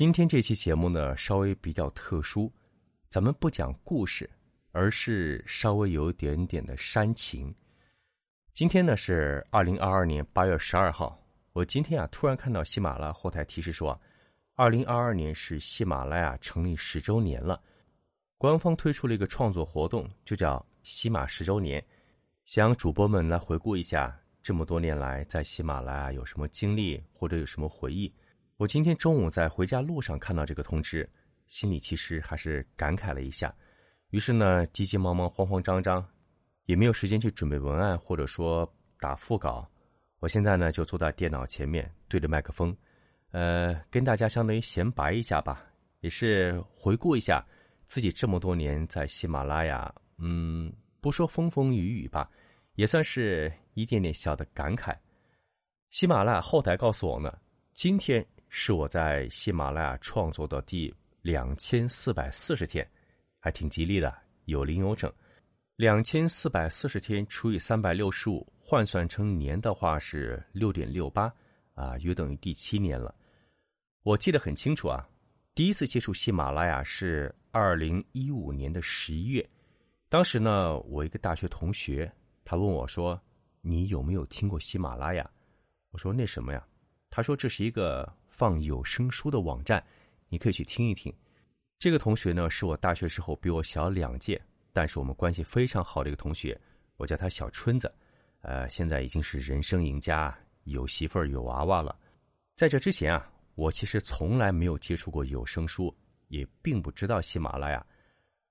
今天这期节目呢，稍微比较特殊，咱们不讲故事，而是稍微有一点点的煽情。今天呢是二零二二年八月十二号，我今天啊突然看到喜马拉雅后台提示说，二零二二年是喜马拉雅成立十周年了，官方推出了一个创作活动，就叫喜马十周年，想让主播们来回顾一下这么多年来在喜马拉雅有什么经历或者有什么回忆。我今天中午在回家路上看到这个通知，心里其实还是感慨了一下，于是呢，急急忙忙、慌慌张张，也没有时间去准备文案或者说打副稿。我现在呢，就坐在电脑前面，对着麦克风，呃，跟大家相当于闲白一下吧，也是回顾一下自己这么多年在喜马拉雅，嗯，不说风风雨雨吧，也算是一点点小的感慨。喜马拉雅后台告诉我呢，今天。是我在喜马拉雅创作的第两千四百四十天，还挺吉利的，有零有整。两千四百四十天除以三百六十五，换算成年的话是六点六八，啊，约等于第七年了。我记得很清楚啊，第一次接触喜马拉雅是二零一五年的十一月，当时呢，我一个大学同学，他问我说：“你有没有听过喜马拉雅？”我说：“那什么呀？”他说：“这是一个。”放有声书的网站，你可以去听一听。这个同学呢，是我大学时候比我小两届，但是我们关系非常好的一个同学，我叫他小春子。呃，现在已经是人生赢家，有媳妇儿有娃娃了。在这之前啊，我其实从来没有接触过有声书，也并不知道喜马拉雅。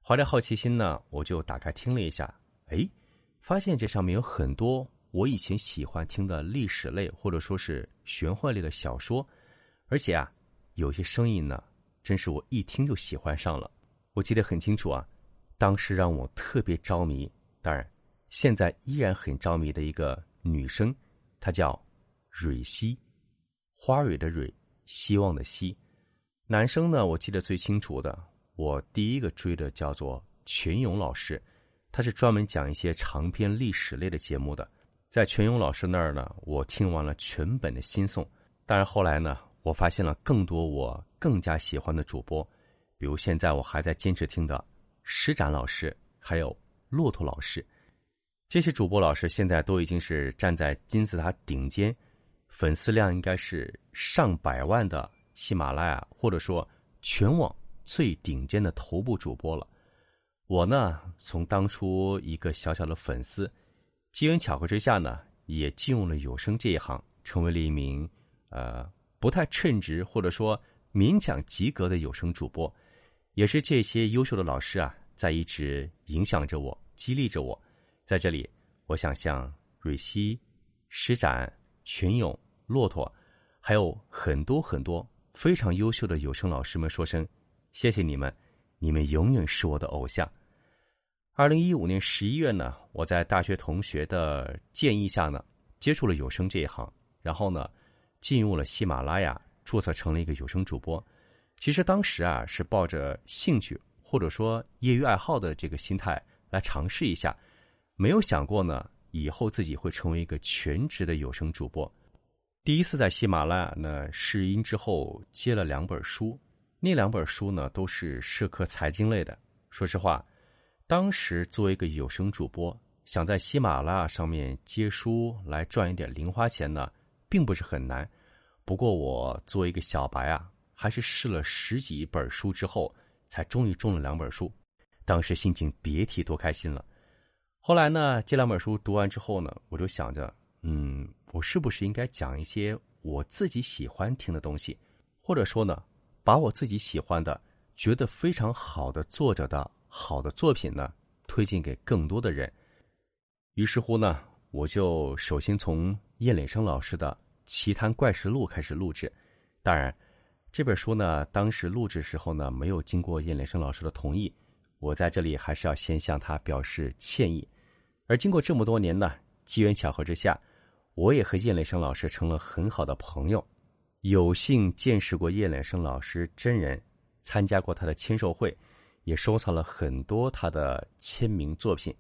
怀着好奇心呢，我就打开听了一下，哎，发现这上面有很多我以前喜欢听的历史类或者说是玄幻类的小说。而且啊，有些声音呢，真是我一听就喜欢上了。我记得很清楚啊，当时让我特别着迷，当然，现在依然很着迷的一个女生，她叫蕊希，花蕊的蕊，希望的希。男生呢，我记得最清楚的，我第一个追的叫做全勇老师，他是专门讲一些长篇历史类的节目的。在全勇老师那儿呢，我听完了全本的新颂。当然后来呢。我发现了更多我更加喜欢的主播，比如现在我还在坚持听的施展老师，还有骆驼老师。这些主播老师现在都已经是站在金字塔顶尖，粉丝量应该是上百万的喜马拉雅，或者说全网最顶尖的头部主播了。我呢，从当初一个小小的粉丝，机缘巧合之下呢，也进入了有声这一行，成为了一名呃。不太称职或者说勉强及格的有声主播，也是这些优秀的老师啊，在一直影响着我、激励着我。在这里，我想向蕊希、施展、群勇、骆驼，还有很多很多非常优秀的有声老师们说声谢谢你们，你们永远是我的偶像。二零一五年十一月呢，我在大学同学的建议下呢，接触了有声这一行，然后呢。进入了喜马拉雅，注册成了一个有声主播。其实当时啊，是抱着兴趣或者说业余爱好的这个心态来尝试一下，没有想过呢，以后自己会成为一个全职的有声主播。第一次在喜马拉雅呢试音之后，接了两本书，那两本书呢都是社科财经类的。说实话，当时作为一个有声主播，想在喜马拉雅上面接书来赚一点零花钱呢。并不是很难，不过我作为一个小白啊，还是试了十几本书之后，才终于中了两本书。当时心情别提多开心了。后来呢，这两本书读完之后呢，我就想着，嗯，我是不是应该讲一些我自己喜欢听的东西，或者说呢，把我自己喜欢的、觉得非常好的作者的好的作品呢，推荐给更多的人。于是乎呢，我就首先从。叶磊生老师的《奇谈怪事录》开始录制，当然，这本书呢，当时录制时候呢，没有经过叶磊生老师的同意，我在这里还是要先向他表示歉意。而经过这么多年呢，机缘巧合之下，我也和叶磊生老师成了很好的朋友，有幸见识过叶磊生老师真人，参加过他的签售会，也收藏了很多他的签名作品。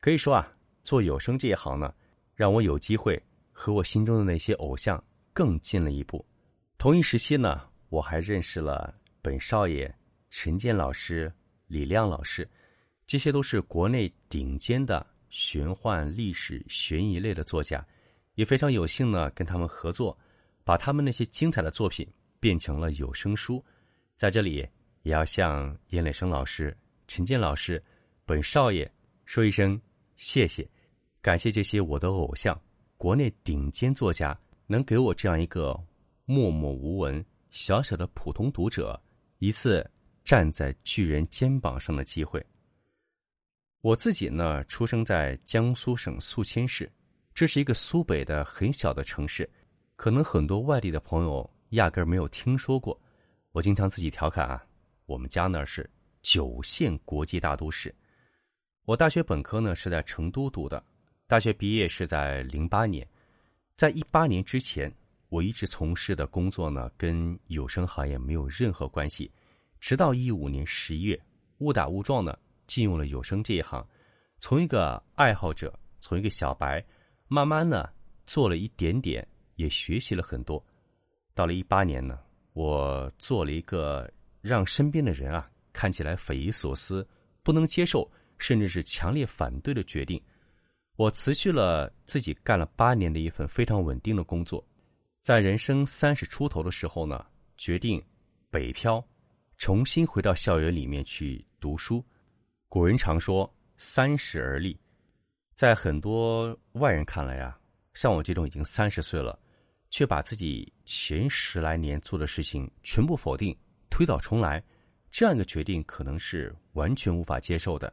可以说啊，做有声这一行呢，让我有机会。和我心中的那些偶像更近了一步。同一时期呢，我还认识了本少爷、陈建老师、李亮老师，这些都是国内顶尖的玄幻、历史、悬疑类的作家，也非常有幸呢跟他们合作，把他们那些精彩的作品变成了有声书。在这里，也要向严磊生老师、陈建老师、本少爷说一声谢谢，感谢这些我的偶像，国内顶尖作家能给我这样一个默默无闻。小小的普通读者，一次站在巨人肩膀上的机会。我自己呢，出生在江苏省宿迁市，这是一个苏北的很小的城市，可能很多外地的朋友压根儿没有听说过。我经常自己调侃啊，我们家那是九线国际大都市。我大学本科呢是在成都读的，大学毕业是在零八年，在一八年之前。我一直从事的工作呢，跟有声行业没有任何关系。直到一五年十一月，误打误撞呢，进入了有声这一行。从一个爱好者，从一个小白，慢慢呢，做了一点点，也学习了很多。到了一八年呢，我做了一个让身边的人啊看起来匪夷所思、不能接受，甚至是强烈反对的决定。我辞去了自己干了八年的一份非常稳定的工作。在人生三十出头的时候呢，决定北漂，重新回到校园里面去读书。古人常说“三十而立”，在很多外人看来啊，像我这种已经三十岁了，却把自己前十来年做的事情全部否定、推倒重来，这样一个决定可能是完全无法接受的。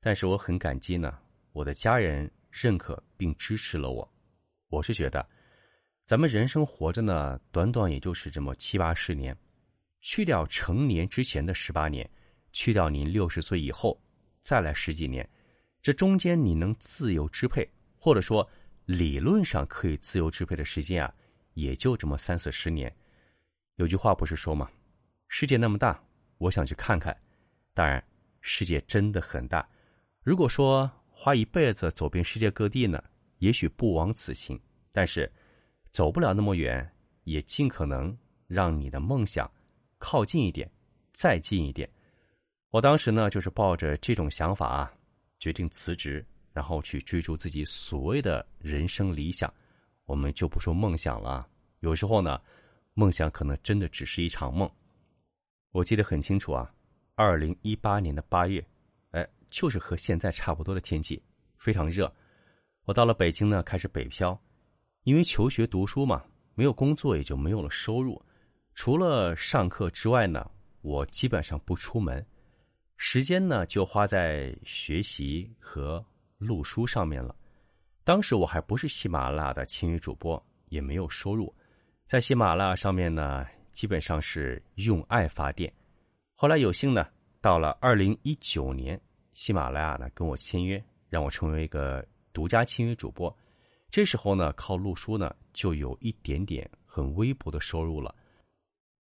但是我很感激呢，我的家人认可并支持了我。我是觉得。咱们人生活着呢，短短也就是这么七八十年，去掉成年之前的十八年，去掉您六十岁以后再来十几年，这中间你能自由支配，或者说理论上可以自由支配的时间啊，也就这么三四十年。有句话不是说吗？世界那么大，我想去看看。当然，世界真的很大。如果说花一辈子走遍世界各地呢，也许不枉此行。但是。走不了那么远，也尽可能让你的梦想靠近一点，再近一点。我当时呢，就是抱着这种想法啊，决定辞职，然后去追逐自己所谓的人生理想。我们就不说梦想了，有时候呢，梦想可能真的只是一场梦。我记得很清楚啊，二零一八年的八月，就是和现在差不多的天气，非常热。我到了北京呢，开始北漂。因为求学读书嘛，没有工作也就没有了收入，除了上课之外呢，我基本上不出门，时间呢就花在学习和录书上面了。当时我还不是喜马拉雅的青语主播，也没有收入，在喜马拉雅上面呢，基本上是用爱发电。后来有幸呢，到了二零一九年，喜马拉雅呢跟我签约，让我成为一个独家签约主播。这时候呢，靠录书呢，就有一点点很微薄的收入了。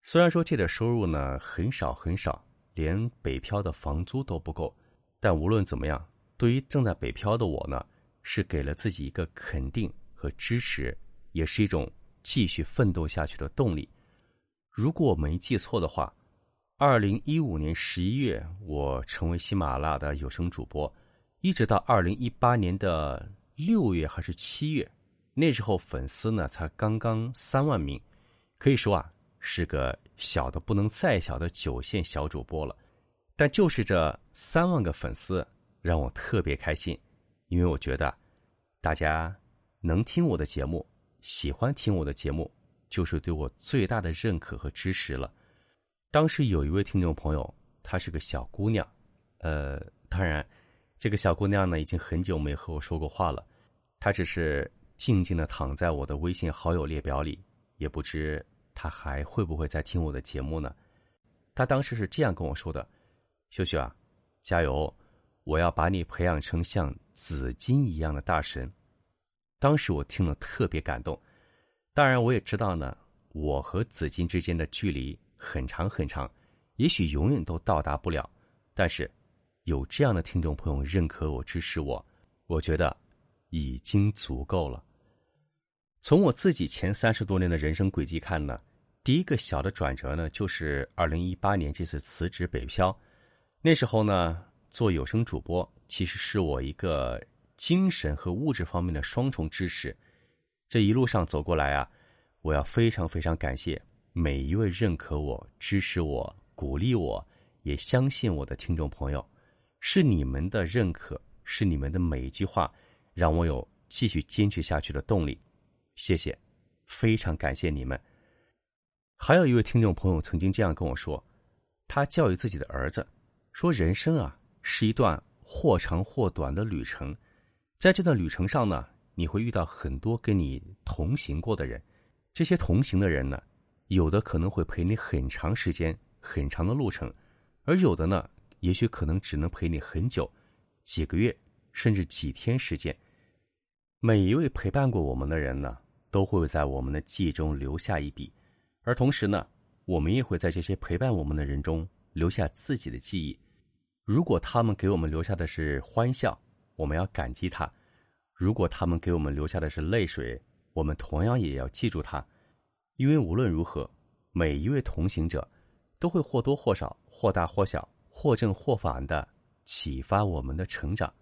虽然说这点收入呢很少很少，连北漂的房租都不够，但无论怎么样，对于正在北漂的我呢，是给了自己一个肯定和支持，也是一种继续奋斗下去的动力。如果我没记错的话，二零一五年十一月，我成为喜马拉雅的有声主播，一直到二零一八年的。六月还是七月，那时候粉丝呢才刚刚三万名，可以说啊是个小的不能再小的九线小主播了。但就是这三万个粉丝让我特别开心，因为我觉得大家能听我的节目，喜欢听我的节目，就是对我最大的认可和支持了。当时有一位听众朋友，她是个小姑娘，呃，当然。这个小姑娘呢，已经很久没和我说过话了。她只是静静的躺在我的微信好友列表里，也不知她还会不会再听我的节目呢。她当时是这样跟我说的：“秀秀啊，加油！我要把你培养成像紫金一样的大神。”当时我听了特别感动。当然，我也知道呢，我和紫金之间的距离很长很长，也许永远都到达不了。但是。有这样的听众朋友认可我、支持我，我觉得已经足够了。从我自己前三十多年的人生轨迹看呢，第一个小的转折呢，就是二零一八年这次辞职北漂。那时候呢，做有声主播其实是我一个精神和物质方面的双重支持。这一路上走过来啊，我要非常非常感谢每一位认可我、支持我、鼓励我、也相信我的听众朋友。是你们的认可，是你们的每一句话，让我有继续坚持下去的动力。谢谢，非常感谢你们。还有一位听众朋友曾经这样跟我说，他教育自己的儿子说：“人生啊，是一段或长或短的旅程，在这段旅程上呢，你会遇到很多跟你同行过的人。这些同行的人呢，有的可能会陪你很长时间、很长的路程，而有的呢，也许可能只能陪你很久，几个月甚至几天时间。每一位陪伴过我们的人呢，都会在我们的记忆中留下一笔。”而同时呢，我们也会在这些陪伴我们的人中留下自己的记忆。如果他们给我们留下的是欢笑，我们要感激他；如果他们给我们留下的是泪水，我们同样也要记住他。因为无论如何，每一位同行者都会或多或少、或大或小、或正或反的启发我们的成长。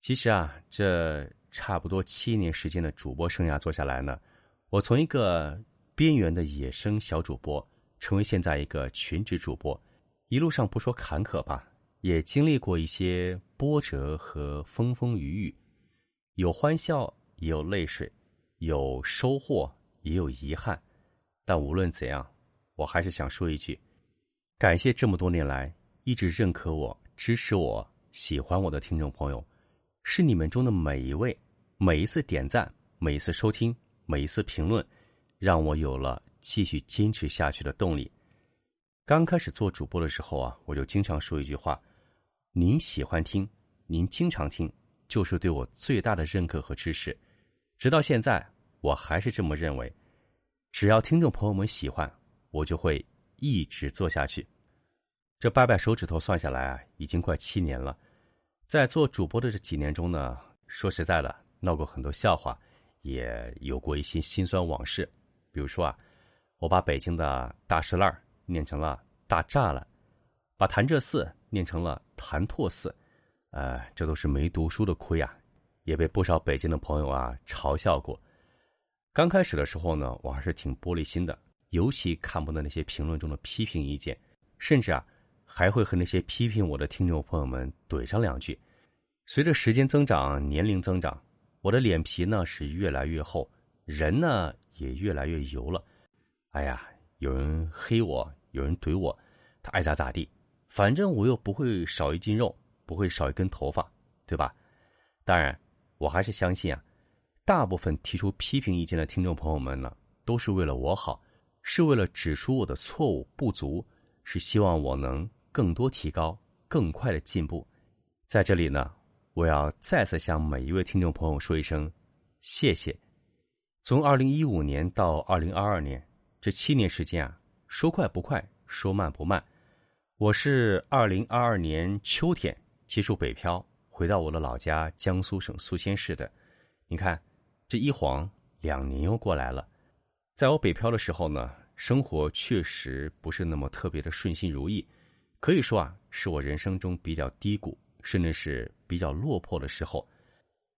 其实啊，这差不多七年时间的主播生涯做下来呢，我从一个。边缘的野生小主播，成为现在一个全职主播，一路上不说坎坷吧，也经历过一些波折和风风雨雨，有欢笑，也有泪水，有收获，也有遗憾。但无论怎样，我还是想说一句：感谢这么多年来一直认可我、支持我、喜欢我的听众朋友，是你们中的每一位，每一次点赞，每一次收听，每一次评论。让我有了继续坚持下去的动力。刚开始做主播的时候啊，我就经常说一句话：“您喜欢听，您经常听，就是对我最大的认可和支持。”直到现在，我还是这么认为。只要听众朋友们喜欢，我就会一直做下去。这掰掰手指头算下来啊，已经快七年了。在做主播的这几年中呢，说实在的，闹过很多笑话，也有过一些辛酸往事。比如说啊，我把北京的大石烂念成了大栅栏，把潭柘寺念成了潭拓寺，呃，这都是没读书的亏啊，也被不少北京的朋友啊嘲笑过。刚开始的时候呢，我还是挺玻璃心的，尤其看不得那些评论中的批评意见，甚至啊，还会和那些批评我的听众朋友们怼上两句。随着时间增长，年龄增长，我的脸皮呢是越来越厚，人呢。也越来越油了，哎呀，有人黑我，有人怼我，他爱咋咋地，反正我又不会少一斤肉，不会少一根头发，对吧？当然，我还是相信啊，大部分提出批评意见的听众朋友们呢，都是为了我好，是为了指出我的错误不足，是希望我能更多提高，更快的进步。在这里呢，我要再次向每一位听众朋友说一声谢谢。从二零一五年到二零二二年，这七年时间啊，说快不快，说慢不慢。我是二零二二年秋天结束北漂，回到我的老家江苏省宿迁市的。你看，这一晃两年又过来了。在我北漂的时候呢，生活确实不是那么特别的顺心如意，可以说啊，是我人生中比较低谷，甚至是比较落魄的时候。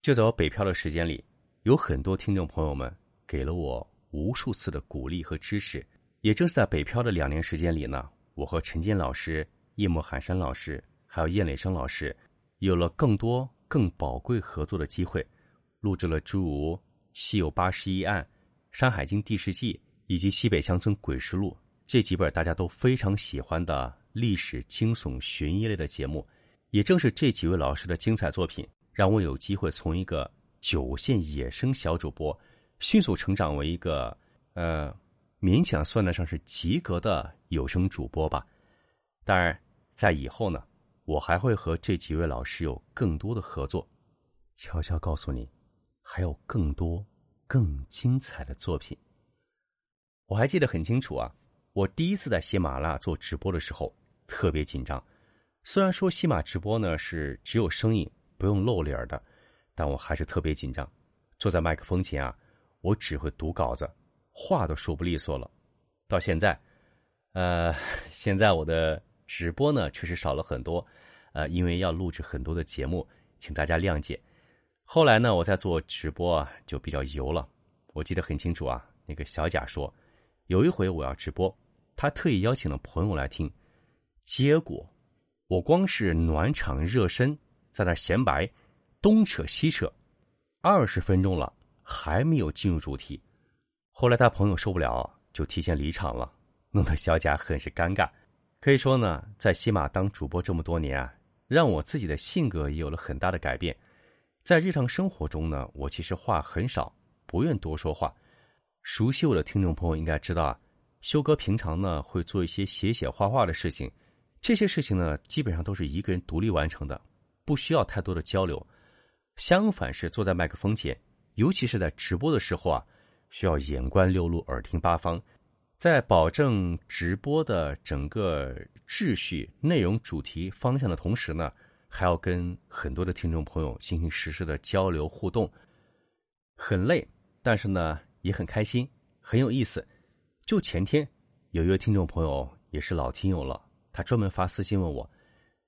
就在我北漂的时间里。有很多听众朋友们给了我无数次的鼓励和支持，也正是在北漂的两年时间里呢，我和陈建老师、叶幕寒山老师还有叶磊生老师，有了更多更宝贵合作的机会，录制了诸如《西游八十一案》《山海经地世纪》以及《西北乡村鬼事录》这几本大家都非常喜欢的历史惊悚悬疑类的节目。也正是这几位老师的精彩作品，让我有机会从一个。九线野生小主播迅速成长为一个呃，勉强算得上是及格的有声主播吧。当然，在以后呢，我还会和这几位老师有更多的合作。悄悄告诉你，还有更多更精彩的作品。我还记得很清楚啊，我第一次在喜马拉雅做直播的时候特别紧张。虽然说喜马直播呢是只有声音不用露脸的。但我还是特别紧张，坐在麦克风前啊，我只会读稿子，话都说不利索了。到现在，呃，现在我的直播呢确实少了很多，呃，因为要录制很多的节目，请大家谅解。后来呢，我在做直播啊，就比较油了。我记得很清楚啊，那个小贾说，有一回我要直播，他特意邀请了朋友来听，结果我光是暖场热身，在那闲白，东扯西扯，二十分钟了，还没有进入主题。后来他朋友受不了，就提前离场了，弄得小贾很是尴尬。可以说呢，在西马当主播这么多年啊，让我自己的性格也有了很大的改变。在日常生活中呢，我其实话很少，不愿多说话。熟悉我的听众朋友应该知道啊，修哥平常呢会做一些写写画画的事情，这些事情呢基本上都是一个人独立完成的，不需要太多的交流。相反是坐在麦克风前，尤其是在直播的时候啊，需要眼观六路，耳听八方，在保证直播的整个秩序、内容、主题方向的同时呢。还要跟很多的听众朋友进行实时的交流互动，很累，但是呢也很开心，很有意思。就前天有一位听众朋友也是老听友了，他专门发私信问我：“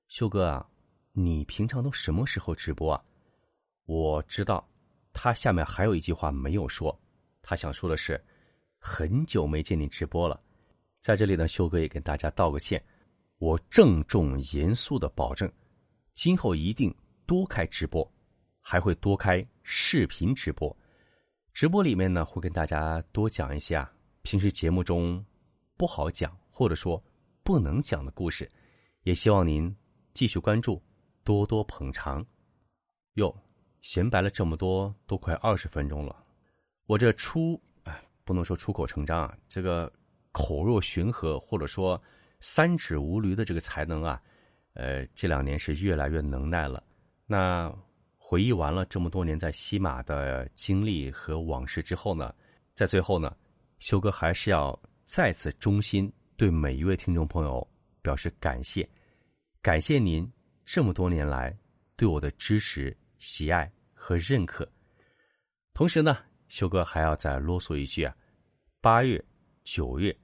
修哥啊，你平常都什么时候直播啊？”我知道他下面还有一句话没有说，他想说的是很久没见你直播了。在这里呢，修哥也跟大家道个歉，我郑重严肃的保证。今后一定多开直播，还会多开视频直播。直播里面呢，会跟大家多讲一些啊，平时节目中不好讲或者说不能讲的故事。也希望您继续关注，多多捧场。哟，闲白了这么多，都快二十分钟了。我这出哎，不能说出口成章啊，这个口若悬河或者说三指无驴的这个才能啊。呃，这两年是越来越能耐了。那回忆完了这么多年在西马的经历和往事之后呢，在最后呢，修哥还是要再次衷心对每一位听众朋友表示感谢，感谢您这么多年来对我的支持、喜爱和认可。同时呢，修哥还要再啰嗦一句啊，八月、九月，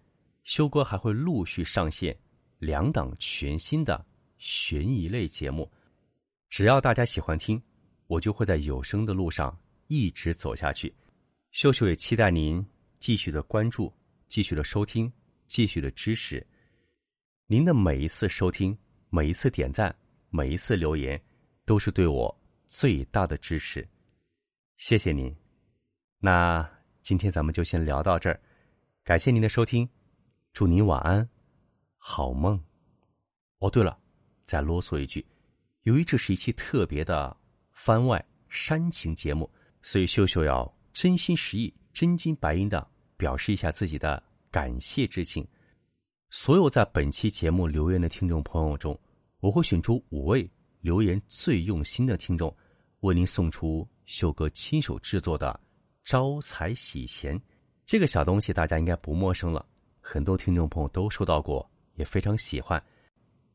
修哥还会陆续上线两档全新的。悬疑类节目，只要大家喜欢听，我就会在有声的路上一直走下去。秀秀也期待您继续的关注、继续的收听、继续的支持。您的每一次收听、每一次点赞、每一次留言，都是对我最大的支持。谢谢您。那今天咱们就先聊到这儿，感谢您的收听，祝您晚安，好梦。哦，对了。再啰嗦一句，由于这是一期特别的番外煽情节目，所以秀秀要真心实意、真金白银的表示一下自己的感谢之情。所有在本期节目留言的听众朋友中，我会选出五位留言最用心的听众，为您送出秀哥亲手制作的招财喜钱这个小东西，大家应该不陌生了，很多听众朋友都收到过，也非常喜欢。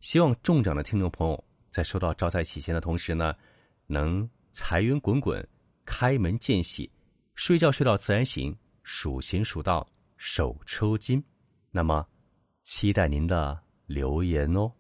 希望中奖的听众朋友在收到招财喜钱的同时呢，能财源滚滚，开门见喜，睡觉睡到自然醒，数钱数到手抽筋。那么，期待您的留言哦。